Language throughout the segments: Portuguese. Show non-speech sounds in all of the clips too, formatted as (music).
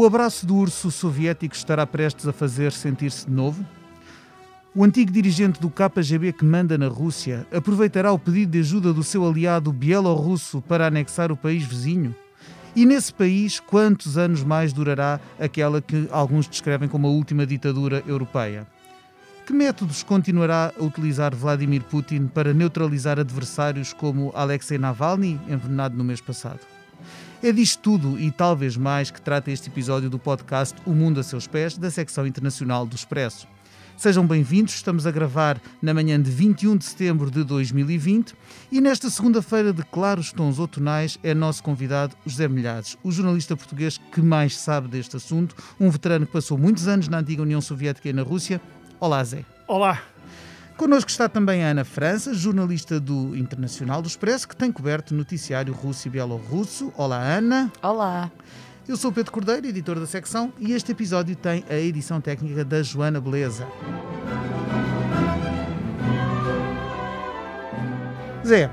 O abraço do urso soviético estará prestes a fazer sentir-se de novo? O antigo dirigente do KGB que manda na Rússia aproveitará o pedido de ajuda do seu aliado bielorrusso para anexar o país vizinho? E nesse país, quantos anos mais durará aquela que alguns descrevem como a última ditadura europeia? Que métodos continuará a utilizar Vladimir Putin para neutralizar adversários como Alexei Navalny, envenenado no mês passado? É disto tudo e talvez mais que trata este episódio do podcast O Mundo a Seus Pés, da secção internacional do Expresso. Sejam bem-vindos, estamos a gravar na manhã de 21 de setembro de 2020 e nesta segunda-feira de claros tons outonais é nosso convidado José Milhares, o jornalista português que mais sabe deste assunto, um veterano que passou muitos anos na antiga União Soviética e na Rússia. Olá, Zé. Olá. Connosco está também a Ana França, jornalista do Internacional do Expresso, que tem coberto noticiário russo e bielorrusso. Olá, Ana. Olá. Eu sou Pedro Cordeiro, editor da secção, e este episódio tem a edição técnica da Joana Beleza. Zé,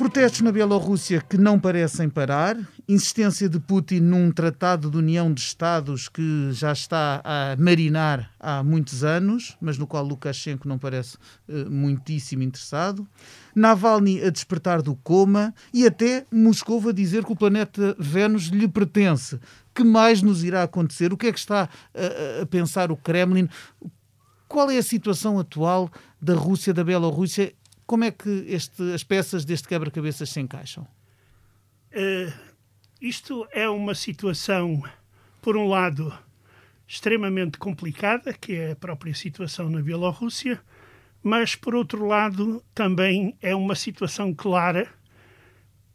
protestos na Bielorrússia que não parecem parar, insistência de Putin num tratado de união de Estados que já está a marinar há muitos anos, mas no qual Lukashenko não parece uh, muitíssimo interessado, Navalny a despertar do coma e até Moscou a dizer que o planeta Vênus lhe pertence. Que mais nos irá acontecer? O que é que está a, a pensar o Kremlin? Qual é a situação atual da Rússia, da Bielorrússia? Como é que este, as peças deste quebra-cabeças se encaixam? Uh, isto é uma situação, por um lado, extremamente complicada, que é a própria situação na Bielorrússia, mas, por outro lado, também é uma situação clara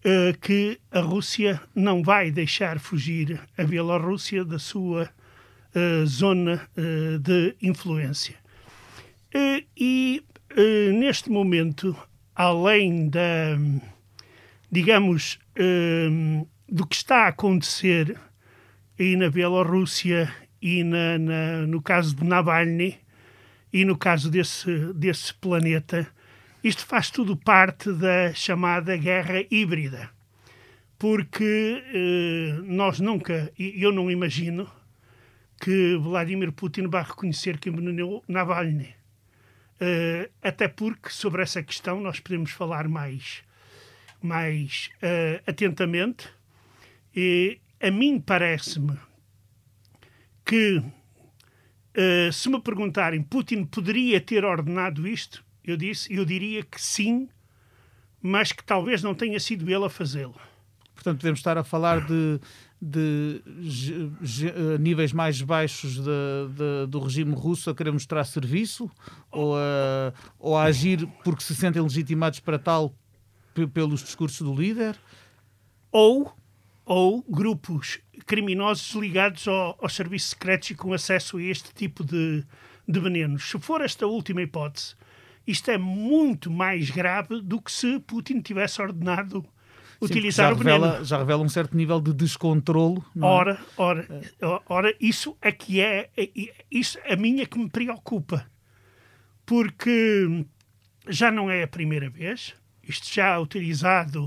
uh, que a Rússia não vai deixar fugir a Bielorrússia da sua uh, zona de influência. e, neste momento, além da, digamos, do que está a acontecer aí na Bielorrússia e na, na, no caso de Navalny, e no caso desse, desse planeta, isto faz tudo parte da chamada guerra híbrida. Porque eh, nós nunca, eu não imagino, que Vladimir Putin vai reconhecer que envenenou Navalny. Uh, até porque sobre essa questão nós podemos falar mais, mais uh, atentamente. E a mim parece-me que Uh, se me perguntarem, Putin poderia ter ordenado isto? Eu disse, eu diria que sim, mas que talvez não tenha sido ele a fazê-lo. Portanto, podemos estar a falar de, de, de níveis mais baixos de, de, do regime russo a querer mostrar serviço ou a, ou a agir porque se sentem legitimados para tal pelos discursos do líder? Ou, ou grupos criminosos ligados ao, aos serviços secretos e com acesso a este tipo de, de venenos. Se for esta última hipótese, isto é muito mais grave do que se Putin tivesse ordenado utilizar Sim, o veneno. Revela, já revela um certo nível de descontrolo. Não é? ora, ora, ora, isso é que é, isso a minha é que me preocupa. Porque já não é a primeira vez, isto já é utilizado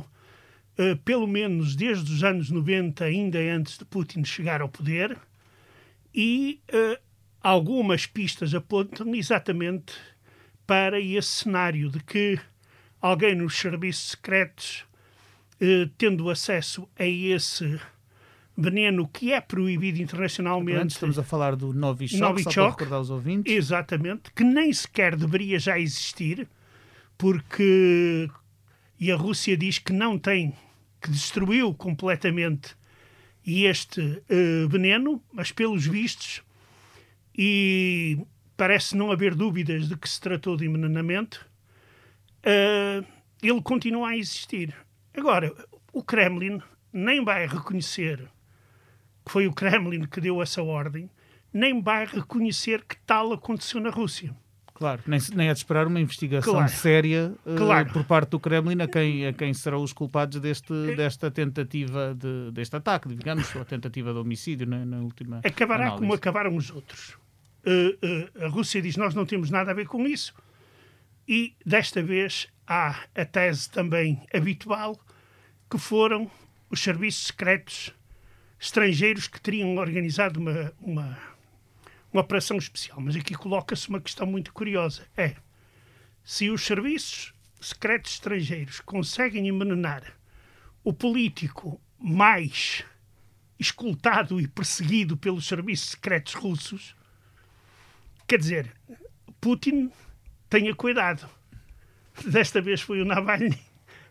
uh, pelo menos desde os anos 90, ainda antes de Putin chegar ao poder, e uh, algumas pistas apontam exatamente para esse cenário de que alguém nos serviços secretos, uh, tendo acesso a esse veneno que é proibido internacionalmente. Estamos a falar do Novichok, Novichok só para recordar os ouvintes. Exatamente, que nem sequer deveria já existir, porque e a Rússia diz que não tem que destruiu completamente este uh, veneno, mas pelos vistos, e parece não haver dúvidas de que se tratou de envenenamento, uh, ele continua a existir. Agora, o Kremlin nem vai reconhecer que foi o Kremlin que deu essa ordem, nem vai reconhecer que tal aconteceu na Rússia. Claro, nem, nem é de esperar uma investigação claro. séria uh, claro. por parte do Kremlin a quem, a quem serão os culpados deste, é. desta tentativa, de, deste ataque, digamos, ou a tentativa de homicídio na, na última Acabará análise. como acabaram os outros. Uh, uh, a Rússia diz nós não temos nada a ver com isso e desta vez há a tese também habitual que foram os serviços secretos estrangeiros que teriam organizado uma, uma, uma operação especial. Mas aqui coloca-se uma questão muito curiosa: é se os serviços secretos estrangeiros conseguem envenenar o político mais escoltado e perseguido pelos serviços secretos russos, quer dizer, Putin tenha cuidado. Desta vez foi o Navalny.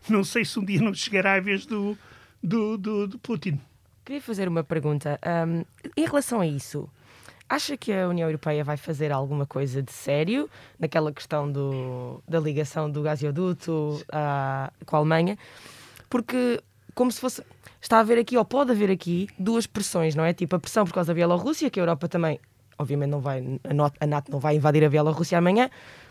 Não sei se um dia não chegará a vez do, do, do, do Putin. Queria fazer uma pergunta. Um, em relação a isso, acha que a União Europeia vai fazer alguma coisa de sério naquela questão do, da ligação do gasoduto à, com a Alemanha? Porque, como se fosse. Está a haver aqui, ou pode haver aqui, duas pressões, não é? Tipo, a pressão por causa da Bielorrússia, que a Europa também obviamente não vai, a NATO não vai invadir a Bielorrússia amanhã,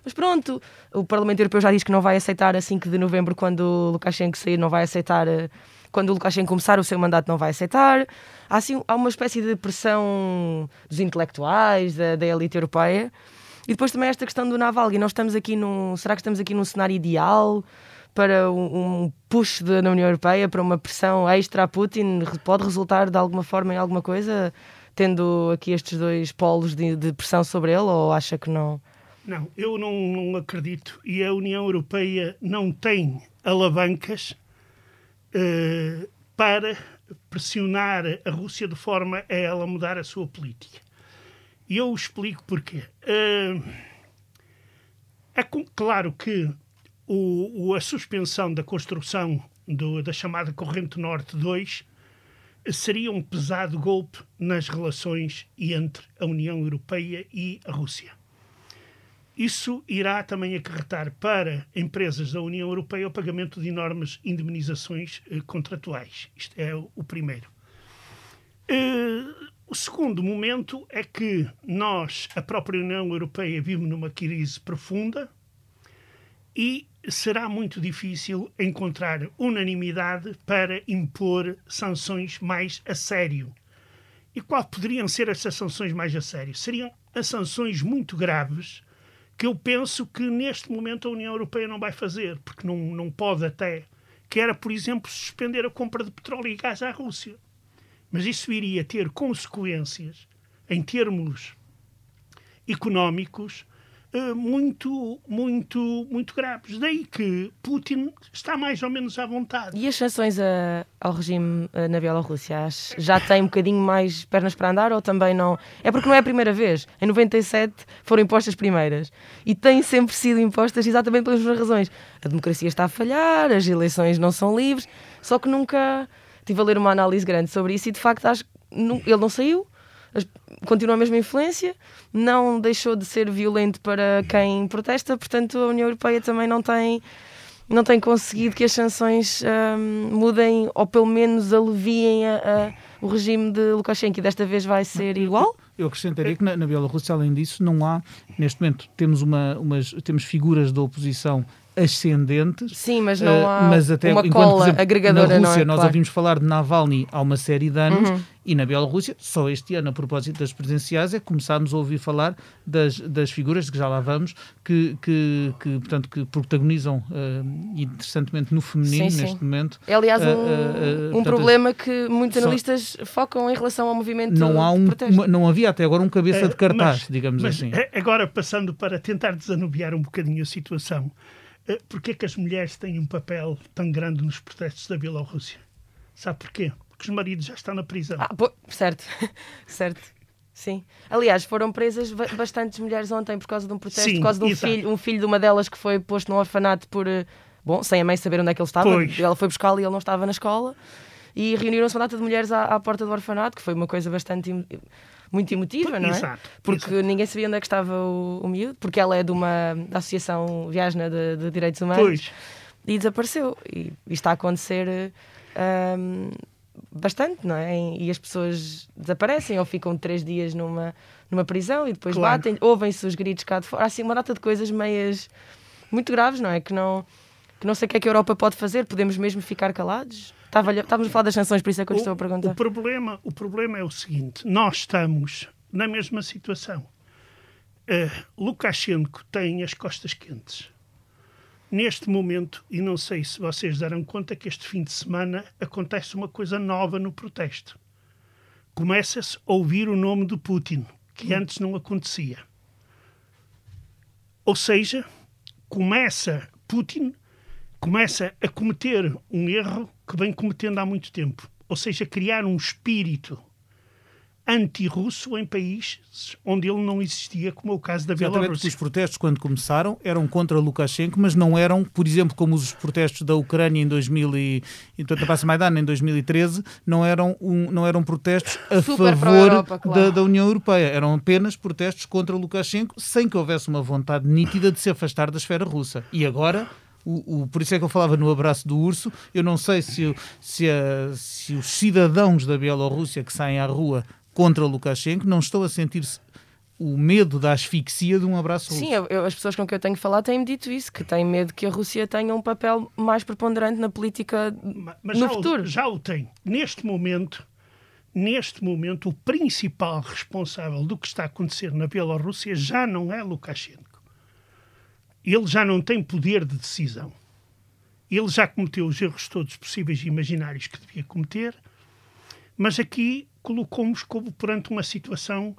mas pronto, o Parlamento Europeu já diz que não vai aceitar a 5 de novembro, quando o Lukashenko sair, não vai aceitar, eh, quando o Lukashenko começar o seu mandato, não vai aceitar. Há, assim, há uma espécie de pressão dos intelectuais, da, da elite europeia. E depois também esta questão do Navalny. Nós estamos aqui num. Será que estamos aqui num cenário ideal para um, push de, na União Europeia, para uma pressão extra a Putin? Pode resultar de alguma forma em alguma coisa? tendo aqui estes dois polos de, de pressão sobre ele, ou acha que não? Não, eu não, não acredito. E a União Europeia não tem alavancas uh, para pressionar a Rússia de forma a ela mudar a sua política. E eu explico porquê. Uh, é claro que o, a suspensão da construção do, da chamada Corrente Norte 2 seria um pesado golpe nas relações entre a União Europeia e a Rússia. Isso irá também acarretar para empresas da União Europeia o pagamento de enormes indemnizações eh, contratuais. Isto é o, primeiro. Uh, o segundo momento é que nós, a própria União Europeia, vivemos numa crise profunda e será muito difícil encontrar unanimidade para impor sanções mais a sério. E qual poderiam ser essas sanções mais a sério? Seriam as sanções muito graves que eu penso que neste momento a União Europeia não vai fazer, porque não, não pode até, que era, por exemplo, suspender a compra de petróleo e gás à Rússia. Mas isso iria ter consequências em termos económicos muito, muito, muito graves. Daí que Putin está mais ou menos à vontade. E as sanções a, ao regime a, na Bielorrússia já tem um bocadinho mais pernas para andar ou também não? É porque não é a primeira vez. Em 97 foram impostas primeiras e têm sempre sido impostas exatamente pelas mesmas razões. A democracia está a falhar, as eleições não são livres, só que nunca tive a ler uma análise grande sobre isso e de facto acho que ele não saiu continua a mesma influência, não deixou de ser violento para quem protesta, portanto a União Europeia também não tem não tem conseguido que as sanções um, mudem ou pelo menos aliviem a, a, o regime de Lukashenko. E desta vez vai ser igual? Eu acrescentaria que na, na Bielorrússia, além disso, não há, neste momento, temos, uma, umas, temos figuras da oposição ascendentes. Sim, mas não eh, há uh, mas até, uma enquanto, cola exemplo, agregadora. Na Rússia, é? nós claro. ouvimos falar de Navalny há uma série de anos uhum. e na Bielorrússia, só este ano, a propósito das presidenciais, é que começámos a ouvir falar das, das figuras, que já lá vamos, que, que, que portanto, que protagonizam uh, interessantemente no feminino sim, neste momento. É, aliás, um, uh, um portanto, problema que muitos analistas só, focam em relação ao movimento não há um, uma, Não havia até agora um cabeça de cartaz, mas, digamos mas assim. Agora, passando para tentar desanuviar um bocadinho a situação, eh, porquê que as mulheres têm um papel tão grande nos protestos da Bielorrússia? Sabe porquê? Porque os maridos já estão na prisão. Ah, pô, certo, (laughs) certo. Sim. Aliás, foram presas bastantes mulheres ontem por causa de um protesto, Sim, por causa de um filho, um filho de uma delas que foi posto num orfanato por. Eh, bom, sem a mãe saber onde é que ele estava. Pois. Ela foi buscá-lo e ele não estava na escola. E reuniram-se uma data de mulheres à, à porta do orfanato, que foi uma coisa bastante muito emotiva, não é? Exato. Porque exato. ninguém sabia onde é que estava o, o miúdo, porque ela é de uma da Associação Viasna de, de Direitos Humanos pois. e desapareceu. E, e está a acontecer um, bastante, não é? E as pessoas desaparecem ou ficam três dias numa, numa prisão e depois claro. batem, ouvem-se os gritos cá de fora. Há assim uma data de coisas meias muito graves, não é? Que não, que não sei o que é que a Europa pode fazer, podemos mesmo ficar calados? Estava, estávamos a falar das sanções, por isso é que eu estou a perguntar. O problema, o problema é o seguinte: nós estamos na mesma situação. Uh, Lukashenko tem as costas quentes. Neste momento, e não sei se vocês deram conta que este fim de semana acontece uma coisa nova no protesto. começa-se a ouvir o nome de Putin, que antes não acontecia. Ou seja, começa Putin começa a cometer um erro que vem cometendo há muito tempo, ou seja, criar um espírito anti-russo em países onde ele não existia, como é o caso da Bielorrússia. Os protestos, quando começaram, eram contra Lukashenko, mas não eram, por exemplo, como os protestos da Ucrânia em 2000 e, então, da Maidan em 2013, não eram, um, não eram protestos a Super favor Europa, claro. da, da, União Europeia. Eram apenas protestos contra Lukashenko, sem que houvesse uma vontade nítida de se afastar da esfera russa. E agora o, o, por isso é que eu falava no abraço do urso. Eu não sei se, se, a, se os cidadãos da Bielorrússia que saem à rua contra Lukashenko não estão a sentir-se o medo da asfixia de um abraço russo. Sim, eu, as pessoas com quem eu tenho falado têm-me dito isso, que têm medo que a Rússia tenha um papel mais preponderante na política mas, no já futuro. O, já o tem. Neste momento, neste momento, o principal responsável do que está a acontecer na Bielorrússia já não é Lukashenko ele já não tem poder de decisão. Ele já cometeu os erros todos possíveis e imaginários que devia cometer, mas aqui colocou Moscou perante uma situação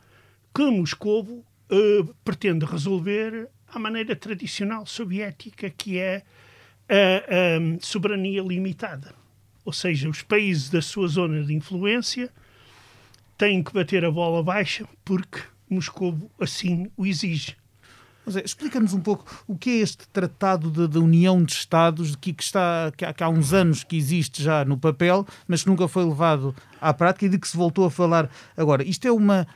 que Moscou uh, pretende resolver à maneira tradicional soviética, que é a, a soberania limitada. Ou seja, os países da sua zona de influência têm que bater a bola baixa porque Moscou assim o exige. É, explica-nos um pouco o que é este Tratado de, de União de Estados que, que está, que há, que há, uns anos que existe já no papel, mas que nunca foi levado à prática e de que se voltou a falar agora. Isto é uma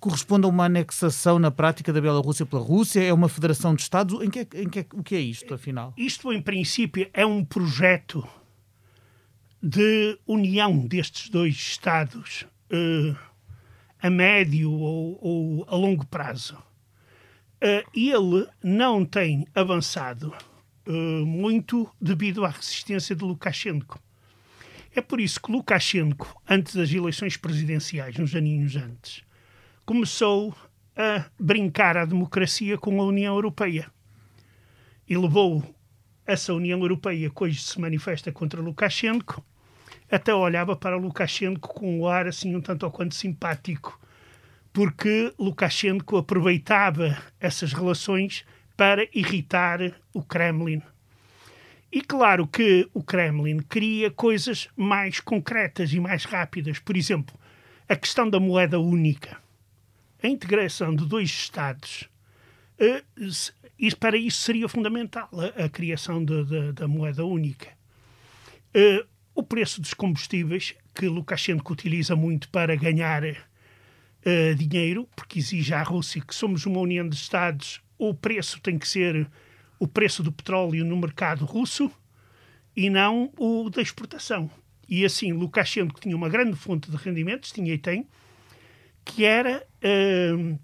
corresponde a uma anexação na prática da Bielorrússia pela Rússia? É uma federação de Estados? Em que, é, em que é, o que é isto, afinal? Isto, em princípio, é um projeto de união destes dois Estados uh, a médio ou, ou a longo prazo. Uh, ele não tem avançado uh, muito devido à resistência de Lukashenko. É por isso que Lukashenko, antes das eleições presidenciais, uns aninhos antes, começou a brincar a democracia com a União Europeia. E levou essa União Europeia, que hoje se manifesta contra Lukashenko, até olhava para Lukashenko com um ar assim um tanto ou quanto simpático porque Lukashenko aproveitava essas relações para irritar o Kremlin. E claro que o Kremlin queria coisas mais concretas e mais rápidas. Por exemplo, a questão da moeda única, a integração de dois Estados. Eh, para isso seria fundamental a, a criação de, de, da moeda única. Eh, o preço dos combustíveis, que Lukashenko utiliza muito para ganhar uh, dinheiro, porque exige à Rússia que somos uma união de Estados, o preço tem que ser o preço do petróleo no mercado russo e não o da exportação. E assim, Lukashenko tinha uma grande fonte de rendimentos, tinha e tem, que era uh,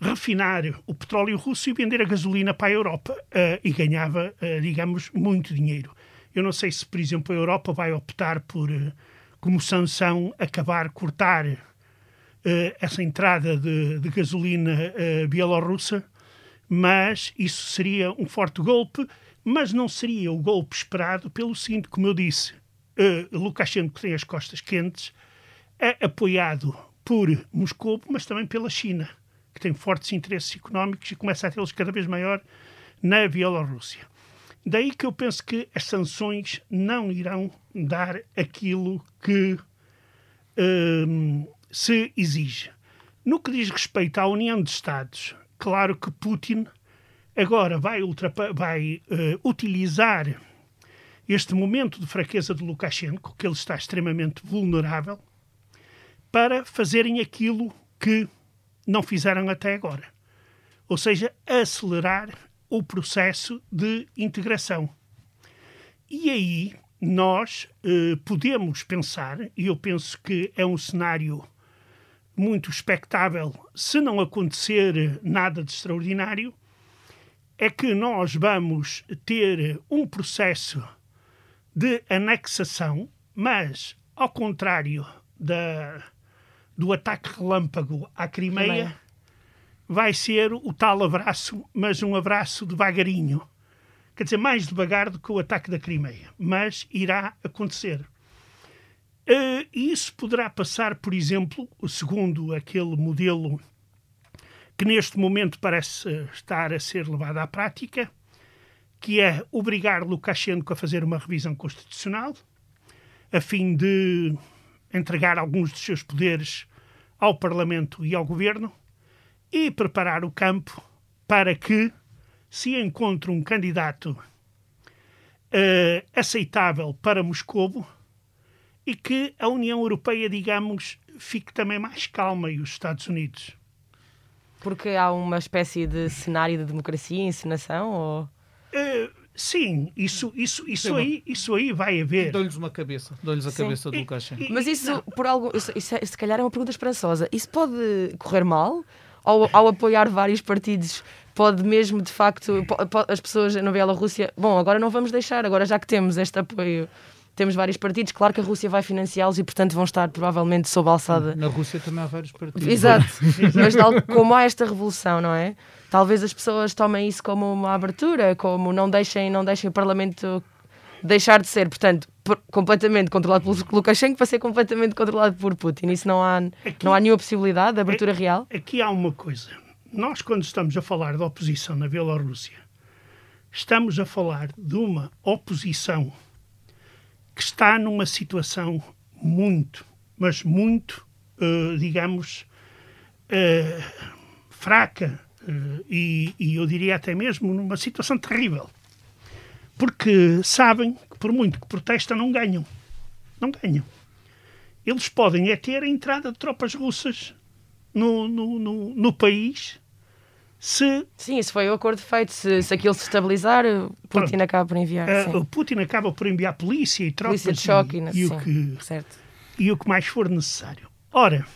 refinar o petróleo russo e vender a gasolina para a Europa. Uh, e ganhava, uh, digamos, muito dinheiro. Eu não sei se, por exemplo, a Europa vai optar por, como sanção, acabar, cortar essa entrada de, de gasolina uh, bielorrussa, mas isso seria um forte golpe, mas não seria o golpe esperado pelo seguinte, como eu disse, uh, Lukashenko tem as costas quentes, é apoiado por Moscou, mas também pela China, que tem fortes interesses económicos e começa a tê-los cada vez maior na Bielorrússia. Daí que eu penso que as sanções não irão dar aquilo que uh, se exige. No que diz respeito à União de Estados, claro que Putin agora vai, vai uh, utilizar este momento de fraqueza de Lukashenko, que ele está extremamente vulnerável, para fazerem aquilo que não fizeram até agora. Ou seja, acelerar o processo de integração. E aí nós uh, podemos pensar, e eu penso que é um cenário muito expectável, se não acontecer nada de extraordinário, é que nós vamos ter um processo de anexação, mas ao contrário da, do ataque relâmpago à Crimeia, Crimeia, vai ser o tal abraço, mas um abraço devagarinho. Quer dizer, mais devagar do que o ataque da Crimeia, mas irá acontecer. Uh, e isso poderá passar, por exemplo, segundo aquele modelo que neste momento parece estar a ser levado à prática, que é obrigar Lukashenko a fazer uma revisão constitucional, a fim de entregar alguns dos seus poderes ao Parlamento e ao Governo e preparar o campo para que se encontre um candidato uh, aceitável para Moscovo e que a União Europeia, digamos, fique também mais calma e os Estados Unidos. Porque há uma espécie de cenário de democracia, encenação? Ou... Uh, sim, isso, isso, isso, aí, isso aí vai haver. Dão-lhes uma cabeça, dão-lhes a sim. cabeça do Lukashenko. Mas isso, não. por algo, isso, isso, é, se calhar é uma pergunta esperançosa. Isso pode correr mal? Ao, ao apoiar vários partidos, pode mesmo, de facto, pode, as pessoas na Bielorrússia, bom, agora não vamos deixar, agora já que temos este apoio temos vários partidos, claro que a Rússia vai financiá-los e, portanto, vão estar provavelmente sob a alçada. Na Rússia também há vários partidos. (laughs) Exato, mas tal como há esta revolução, não é? Talvez as pessoas tomem isso como uma abertura, como não deixem, não deixem o Parlamento deixar de ser, portanto, por, completamente controlado por Lukashenko para ser completamente controlado por Putin. Isso não há, aqui, não há nenhuma possibilidade de abertura real? Aqui há uma coisa. Nós, quando estamos a falar de oposição na Bielorrússia, estamos a falar de uma oposição que está numa situação muito, mas muito, uh, digamos, uh, fraca uh, e, e, eu diria até mesmo numa situação terrível. Porque sabem que, por muito que protestam, não ganham. Não ganham. Eles podem é ter a entrada de tropas russas no, no, no, no país se... Sim, esse foi o acordo feito. Se, se aquilo se estabilizar, Putin Pronto. acaba por enviar. Uh, Putin acaba por enviar polícia e tropas polícia de choque e, e, e o que, certo. e o que mais for necessário. Ora,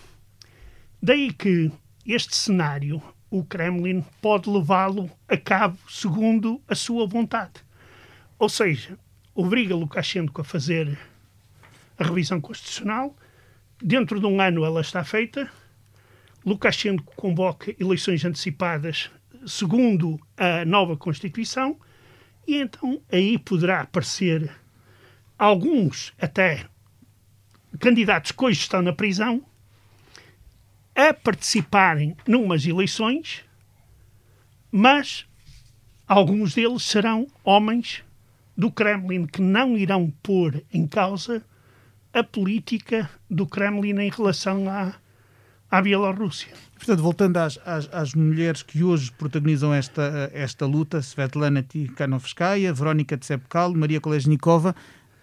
daí que este cenário, o Kremlin pode levá-lo a cabo segundo a sua vontade. Ou seja, obriga Lukashenko a fazer a revisão constitucional. Dentro de um ano ela está feita Lukashenko convoca eleições antecipadas segundo a nova Constituição e então aí poderá aparecer alguns até candidatos que hoje estão na prisão a participarem numas eleições, mas alguns deles serão homens do Kremlin que não irão pôr em causa a política do Kremlin em relação à à Bielorrússia. Portanto, voltando às, às, às, mulheres que hoje protagonizam esta, esta luta, Svetlana Tikhanovskaya, Verónica Tsepkal, Maria Kolesnikova,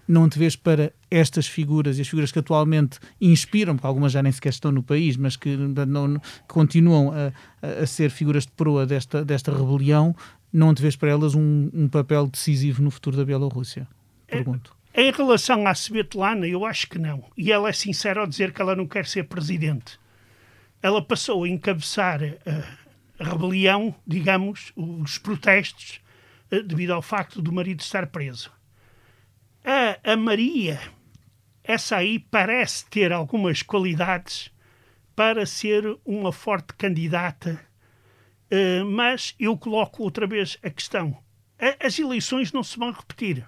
não te vês para estas figuras e as figuras que atualmente inspiram, porque algumas já nem sequer estão no país, mas que, não, continuam a, a, ser figuras de proa desta, desta rebelião, não te vês para elas um, um papel decisivo no futuro da Bielorrússia? Pergunto. Em relação à Svetlana, eu acho que não. E ela é sincera ao dizer que ela não quer ser presidente ela passou a encabeçar a, a rebelião, digamos, os protestos, eh, devido ao facto do marido estar preso. A, a Maria, essa aí parece ter algumas qualidades para ser uma forte candidata, uh, mas eu coloco outra vez a questão: as eleições não se vão repetir.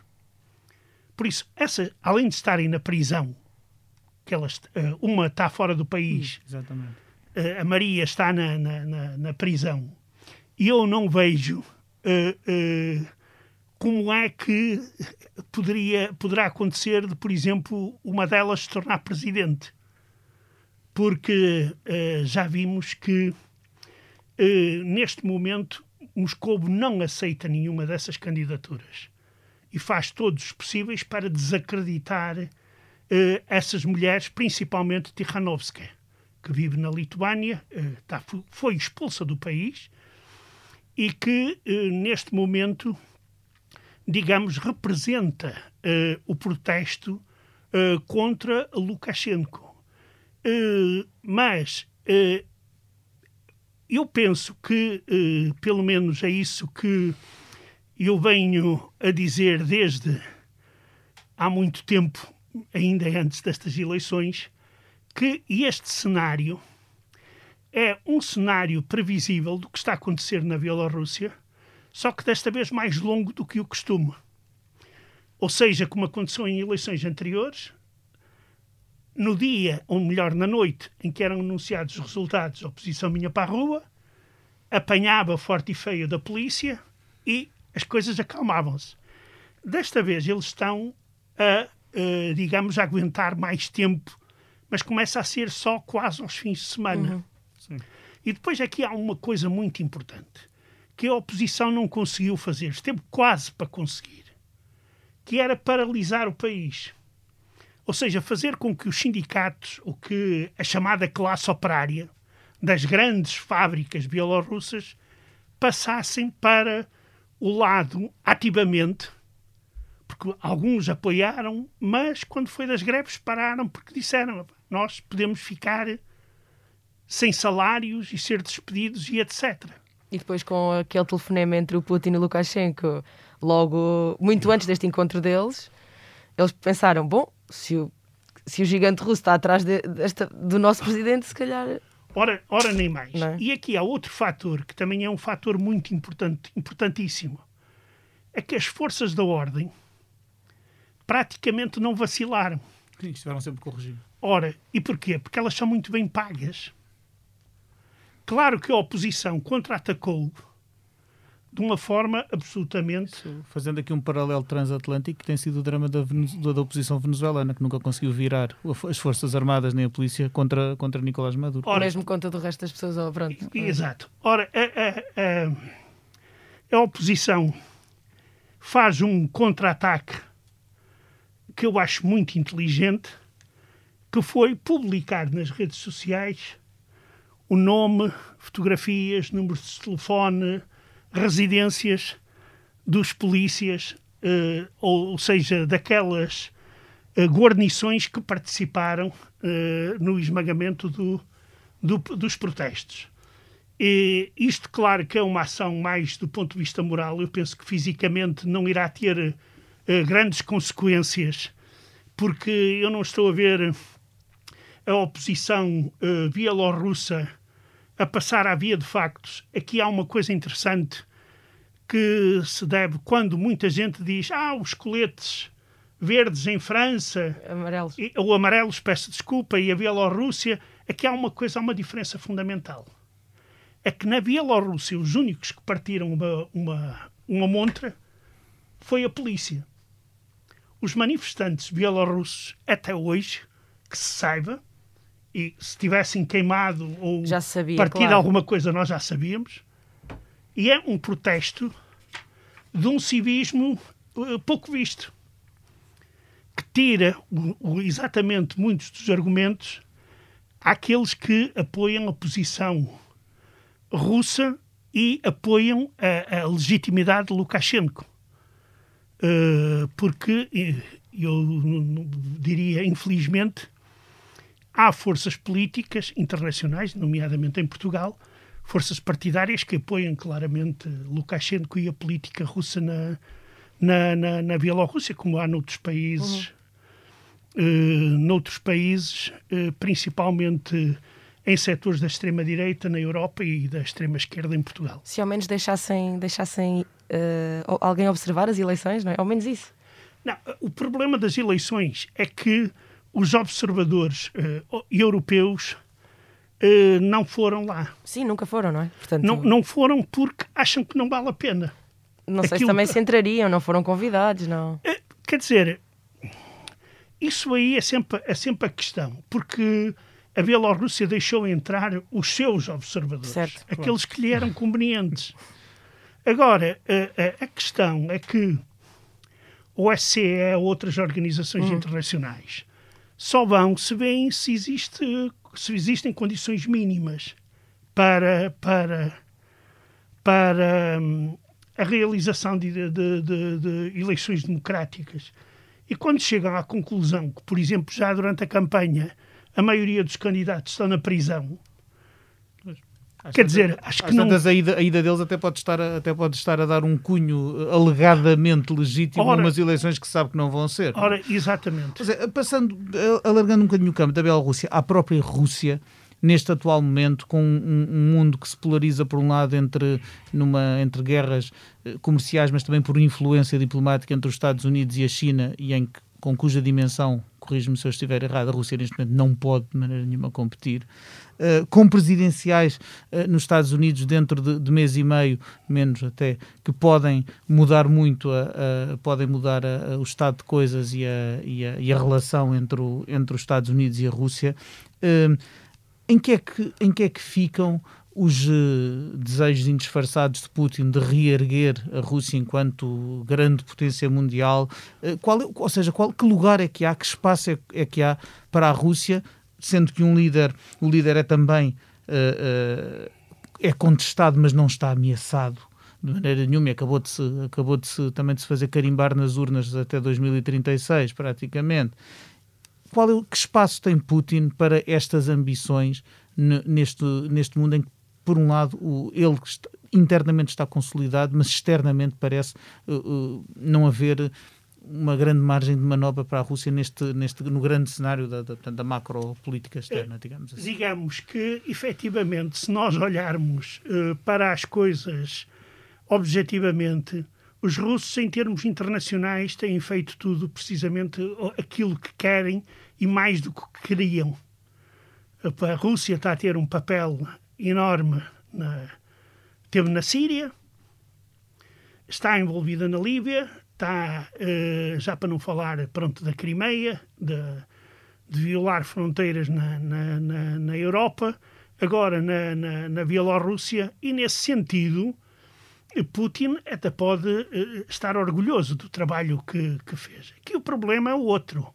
Por isso, essa, além de estarem na prisão, que elas, uma está fora do país, Exatamente a Maria está na, na, na, na prisão e eu não vejo uh, uh, como é que poderia, poderá acontecer de, por exemplo, uma delas se tornar presidente. Porque uh, já vimos que neste momento Moscou não aceita nenhuma dessas candidaturas e faz todos os possíveis para desacreditar essas mulheres, principalmente Tikhanovskaya que vive na Lituânia, está, eh, foi expulsa do país e que, eh, neste momento, digamos, representa uh, o protesto contra Lukashenko. Mas eu penso que, pelo menos é isso que eu venho a dizer desde há muito tempo, ainda antes destas eleições, que este cenário é um cenário previsível do que está a acontecer na Bielorrússia, só que desta vez mais longo do que o costume. Ou seja, como aconteceu em eleições anteriores, no dia, ou melhor, na noite, em que eram anunciados os resultados, a oposição vinha para a rua, apanhava forte e feio da polícia e as coisas acalmavam-se. Desta vez eles estão a, a, digamos, a aguentar mais tempo, mas começa a ser só quase aos fins de semana. Uhum. E depois aqui há uma coisa muito importante que a oposição não conseguiu fazer, esteve quase para conseguir, que era paralisar o país. Ou seja, fazer com que os sindicatos, ou que a chamada classe operária das grandes fábricas bielorrussas passassem para o lado ativamente, porque alguns apoiaram, mas quando foi das greves pararam porque disseram nós podemos ficar sem salários e ser despedidos e etc. E depois com aquele telefonema entre o Putin e o Lukashenko, logo muito antes deste encontro deles, eles pensaram, bom, se o, se o gigante russo está atrás de, desta, do nosso presidente, se calhar... Ora, ora nem mais. É? E aqui há outro fator, que também é um fator muito importante, importantíssimo. É que as forças da ordem praticamente não vacilaram. Sim, estiveram sempre corrigidos. Ora, e porquê? Porque elas são muito bem pagas. Claro que a oposição contra-atacou de uma forma absolutamente. Fazendo aqui um paralelo transatlântico, que tem sido o drama da, da oposição venezuelana, que nunca conseguiu virar as Forças Armadas nem a polícia contra, contra Nicolás Maduro. Ora, mesmo conta do resto das pessoas, oh, pronto. Exato. Ora, a, a- a- a oposição faz um contra-ataque que eu acho muito inteligente, que foi publicar nas redes sociais o nome, fotografias, números de telefone, residências dos polícias, eh, ou seja, daquelas eh, guarnições que participaram eh, no esmagamento do, do- dos protestos. E isto, claro, que é uma ação mais do ponto de vista moral. Eu penso que fisicamente não irá ter grandes consequências, porque eu não estou a ver a oposição eh, bielorrussa a passar à via de factos. Aqui há uma coisa interessante que se deve quando muita gente diz ah, os coletes verdes em França Amarelos. e- ou amarelos, peço desculpa, e a Bielorrússia, aqui há uma coisa, há uma diferença fundamental. É que na Bielorrússia os únicos que partiram uma, uma, uma montra foi a polícia. Os manifestantes bielorrussos, até hoje, que se saiba, e se tivessem queimado ou sabia, partido claro. alguma coisa, nós já sabíamos, e é um protesto de um civismo eh, pouco visto que tira o- o- exatamente muitos dos argumentos àqueles que apoiam a posição russa e apoiam a, a legitimidade de Lukashenko. Eh, porque, eh, eu diria, infelizmente, há forças políticas internacionais, nomeadamente em Portugal, forças partidárias que apoiam claramente Lukashenko e a política russa na, na, na, na Bielorrússia, como há noutros países, eh, noutros países, eh, principalmente em setores da extrema-direita na Europa e da extrema-esquerda em Portugal. Se ao menos deixassem, deixassem eh, alguém observar as eleições, não é? Ao menos isso. Não, o problema das eleições é que os observadores eh, europeus eh, não foram lá. Sim, nunca foram, não é? Portanto, Não, não foram porque acham que não vale a pena. não sei se aquilo- também se entrariam, não foram convidados, não. Eh, Quer dizer, isso aí é sempre, é sempre a questão, porque a Bielorrússia deixou entrar os seus observadores, Certo, aqueles que lhe eram convenientes. Agora, a, a- a questão é que o OSCE ou outras organizações internacionais só vão se veem se, existe, se existem condições mínimas para, para, para hum, a realização de, de- de- de eleições democráticas. E quando chegam à conclusão que, por exemplo, já durante a campanha a maioria dos candidatos estão na prisão, Às quer tantas- dizer, acho que não. tantas, a, ida, a ida deles até pode, estar a, até pode estar a dar um cunho alegadamente legítimo Ora- a umas eleições que sabe que não vão ser. Ora, exatamente. Dizer, passando, alargando um bocadinho o campo da Bielorrússia à própria Rússia, neste atual momento, com um, um mundo que se polariza por um lado entre, numa, entre guerras eh, comerciais, mas também por influência diplomática entre os Estados Unidos e a China, e em que com cuja dimensão, corrijo-me se eu estiver errado, a Rússia neste momento não pode de maneira nenhuma competir, uh, com presidenciais uh, nos Estados Unidos dentro de, de, mês e meio, menos até, que podem mudar muito, a, a podem mudar a, a, o estado de coisas e a, e e relação entre, o, entre os Estados Unidos e a Rússia, uh, em, que é que, em que é que ficam os desejos indisfarçados de Putin de reerguer a Rússia enquanto grande potência mundial, qual, é, ou seja, qual, que lugar é que há, que espaço é, é, que há para a Rússia, sendo que um líder, o líder é também uh, é contestado, mas não está ameaçado de maneira nenhuma e acabou de se, acabou de se, também de se fazer carimbar nas urnas até 2036 praticamente. Qual é, que espaço tem Putin para estas ambições neste, neste mundo em que por um lado, o, ele internamente está consolidado, mas externamente parece uh, uh, não haver uma grande margem de manobra para a Rússia neste, neste, no grande cenário da, da, da macro política externa, digamos assim. Digamos que, efetivamente, se nós olharmos uh, para as coisas objetivamente, os russos, em termos internacionais, têm feito tudo precisamente aquilo que querem e mais do que queriam. A Rússia está a ter um papel enorme na, teve na Síria, está envolvida na Líbia, está, uh, já para não falar pronto, da Crimeia, de, de violar fronteiras na, na, na, na Europa, agora na, na, na, Bielorrússia, e nesse sentido, Putin até pode uh, estar orgulhoso do trabalho que, que fez. Aqui o problema é o outro.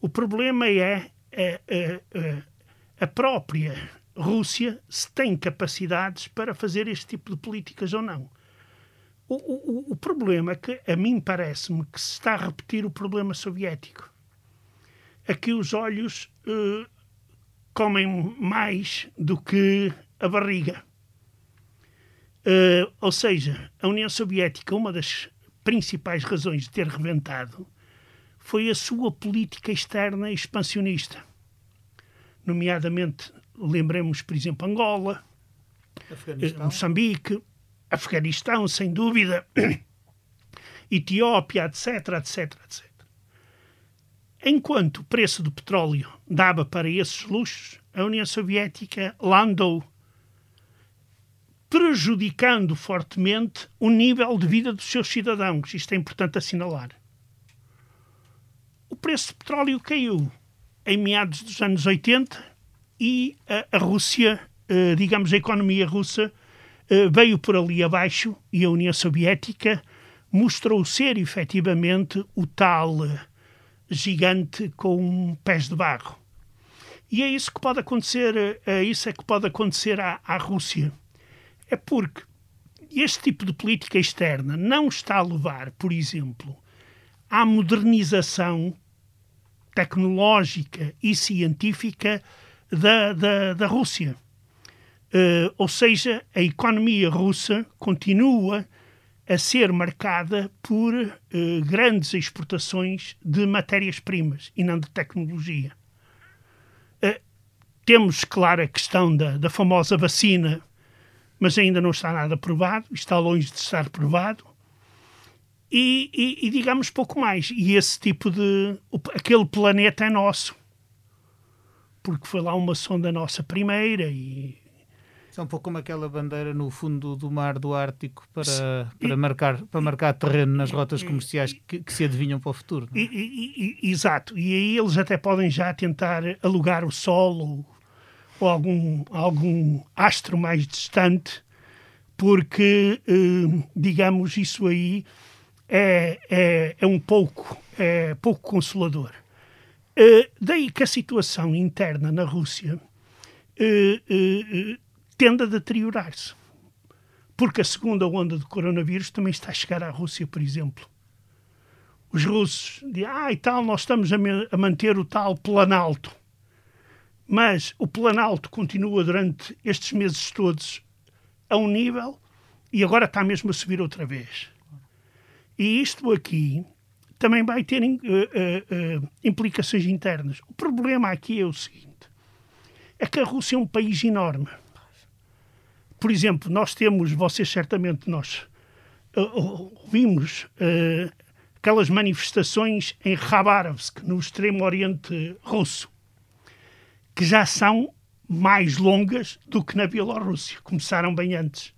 O problema é, é, é, é a própria Rússia se tem capacidades para fazer este tipo de políticas ou não. O, o, o problema é que, a mim parece-me, que se está a repetir o problema soviético. Aqui os olhos uh, comem mais do que a barriga. Uh, ou seja, a União Soviética, uma das principais razões de ter rebentado foi a sua política externa expansionista, nomeadamente lembremos, por exemplo, Angola, Afeganistão. Moçambique, Afeganistão, sem dúvida, (clears throat) Etiópia, etc, etc, etc. Enquanto o preço do petróleo dava para esses luxos, a União Soviética lá andou, prejudicando fortemente o nível de vida dos seus cidadãos. Isto é importante assinalar. O preço do petróleo caiu em meados dos anos 80 e a, a Rússia, uh, digamos, a economia russa veio por ali abaixo e a União Soviética mostrou ser efetivamente o tal uh, gigante com pés de barro. E é isso que pode acontecer, é isso é que pode acontecer à, à Rússia. É porque este tipo de política externa não está a levar, por exemplo, à modernização tecnológica e científica da, da, da Rússia. Uh, ou seja, a economia russa continua a ser marcada por uh, grandes exportações de matérias-primas e não de tecnologia. Uh, temos, claro, a questão da, da famosa vacina, mas ainda não está nada provado, está longe de estar provado. E, e, e digamos pouco mais. E esse tipo de. aquele planeta é nosso porque foi lá uma sonda nossa primeira e é um pouco como aquela bandeira no fundo do mar do Ártico para, para, marcar, para marcar terreno nas rotas comerciais que, que se adivinham para o futuro. É? E, e, exato. E aí eles até podem já tentar alugar o Sol ou, ou algum, algum astro mais distante, porque, eh, digamos, isso aí é, é, é um pouco, é pouco consolador. Uh, daí que a situação interna na Rússia uh, uh, tende a deteriorar-se. Porque a segunda onda do coronavírus também está a chegar à Rússia, por exemplo. Os russos dizem, ah, e tal, nós estamos a, a manter o tal planalto. Mas o planalto continua durante estes meses todos a um nível e agora está mesmo a subir outra vez. E isto aqui também vai ter uh, uh, uh, implicações internas. O problema aqui é o seguinte: é que a Rússia é um país enorme. Por exemplo, nós temos, vocês certamente nós ouvimos aquelas manifestações em Khabarovsk, no extremo oriente russo, que já são mais longas do que na Bielorrússia. Começaram bem antes.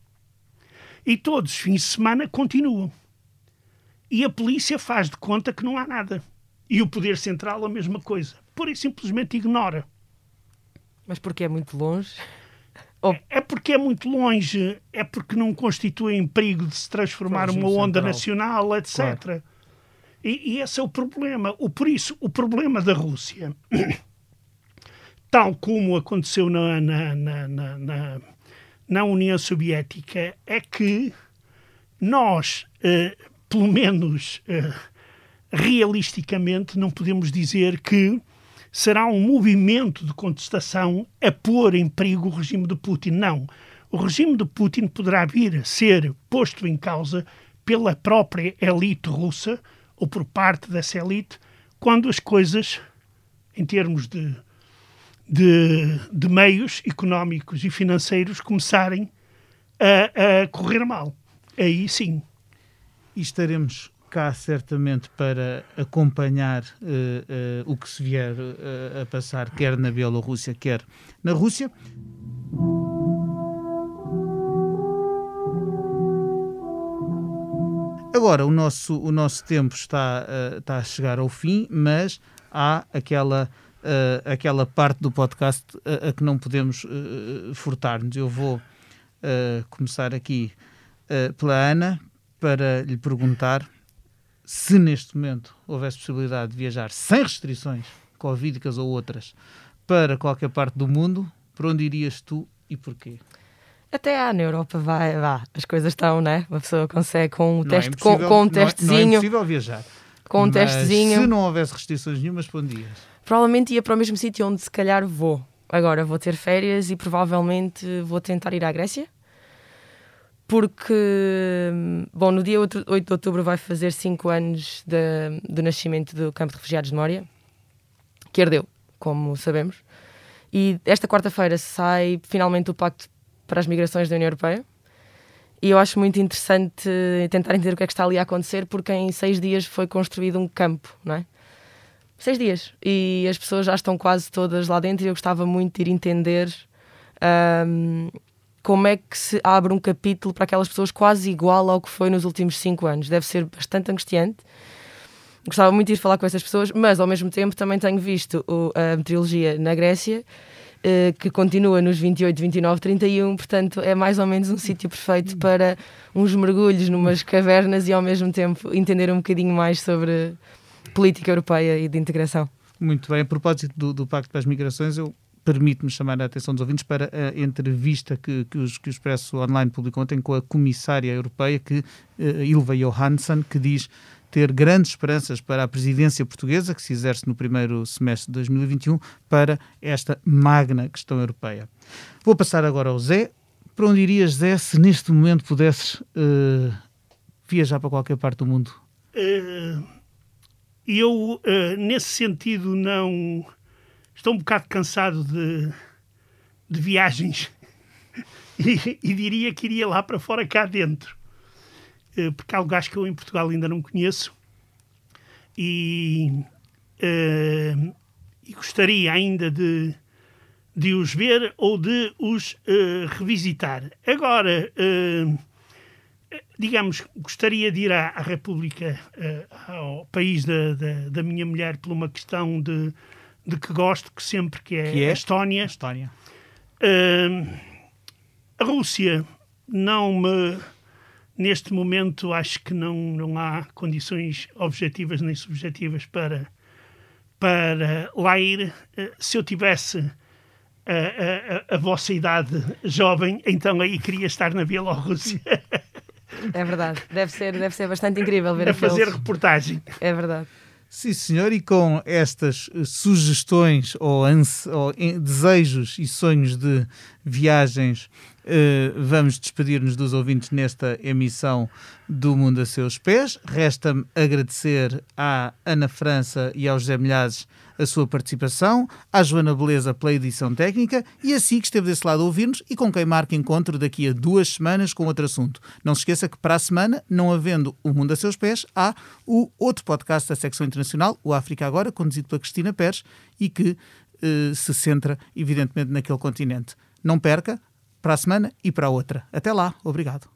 E todos os fins de semana continuam. E a polícia faz de conta que não há nada. E o Poder Central a mesma coisa. Por e simplesmente ignora. Mas porque é muito longe? É porque é muito longe, é porque não constitui perigo de se transformar uma onda nacional, etc. Claro. E, e, esse é o problema. O, por isso, o problema da Rússia, (clears throat) tal como aconteceu na, na, na, na, na União Soviética, é que nós, eh, pelo menos eh, realisticamente, não podemos dizer que será um movimento de contestação a pôr em perigo o regime de Putin. Não. O regime de Putin poderá vir a ser posto em causa pela própria elite russa ou por parte dessa elite quando as coisas, em termos de, de, de meios económicos e financeiros, começarem a, a correr mal. Aí sim. E estaremos cá certamente para acompanhar uh, uh, o que se vier uh, a passar, quer na Bielorrússia, quer na Rússia. Agora, o nosso, o nosso tempo está, está a chegar ao fim, mas há aquela, aquela parte do podcast a, a que não podemos furtar-nos. Eu vou começar aqui pela Ana para lhe perguntar se neste momento houvesse possibilidade de viajar sem restrições, covídicas ou outras, para qualquer parte do mundo, para onde irias tu e porquê? Até há na Europa, vai, vá, as coisas estão, né? Uma pessoa consegue com um, é teste, é com, com um testezinho. Não, não é impossível viajar. Com um Mas testezinho. Se não houvesse restrições nenhumas, para onde ias? Provavelmente ia para o mesmo sítio onde se calhar vou. Agora vou ter férias e provavelmente vou tentar ir à Grécia porque, bom, no dia 8 de outubro vai fazer 5 anos de, do nascimento do campo de refugiados de Mória, que ardeu, como sabemos. E esta quarta-feira sai finalmente o Pacto para as Migrações da União Europeia. E eu acho muito interessante tentar entender o que é que está ali a acontecer, porque em seis dias foi construído um campo, não é? Seis dias. E as pessoas já estão quase todas lá dentro e eu gostava muito de ir entender um, como é que se abre um capítulo para aquelas pessoas quase igual ao que foi nos últimos cinco anos. Deve ser bastante angustiante. Gostava muito de ir falar com essas pessoas, mas ao mesmo tempo também tenho visto o, a meteorologia na Grécia, eh, que continua nos 28, 29, 31, portanto é mais ou menos um sítio perfeito para uns mergulhos numas cavernas e ao mesmo tempo entender um bocadinho mais sobre política europeia e de integração. Muito bem, a propósito do, do Pacto para as Migrações, eu permite-me chamar a atenção dos ouvintes para a entrevista que, que, os, que o Expresso Online publicou ontem com a comissária europeia, que, uh, Ilva Johansson, que diz ter grandes esperanças para a presidência portuguesa, que se exerce no primeiro semestre de 2021, para esta magna questão europeia. Vou passar agora ao Zé. Para onde irias, Zé, se neste momento pudesses uh, viajar para qualquer parte do mundo? Uh, eu, nesse sentido, não estou um bocado cansado de, de viagens (laughs) e, e, diria que iria lá para fora, cá dentro. Eh, porque há lugares que eu em Portugal ainda não conheço e, uh, e gostaria ainda de, de os ver ou de os uh, revisitar. Agora, digamos, gostaria de ir à, à República, ao país da, da, da minha mulher, por uma questão de de que gosto que sempre, que é, que é? a Estónia. Estónia. Uh, a Rússia não me neste momento acho que não, não há condições objetivas nem subjetivas para, para lá ir. Uh, se eu tivesse a, a, a, vossa idade jovem, então aí queria estar na Bielorrússia. É verdade, deve ser, deve ser bastante incrível ver a fazer reportagem. É verdade. Sim, senhor, e com estas eh, sugestões ou, ou, desejos e sonhos de viagens Uh, vamos despedir-nos dos ouvintes nesta emissão do Mundo a Seus Pés. Resta-me agradecer à Ana França e ao José Milhazes a sua participação, à Joana Beleza pela edição técnica e a si que esteve desse lado a ouvir-nos e com quem marca encontro daqui a duas semanas com outro assunto. Não se esqueça que para a semana, não havendo o Mundo a Seus Pés, há o outro podcast da secção internacional, o África Agora, conduzido pela Cristina Pérez e que uh, se centra, evidentemente, naquele continente. Não perca, para a semana e para a outra. Até lá, obrigado.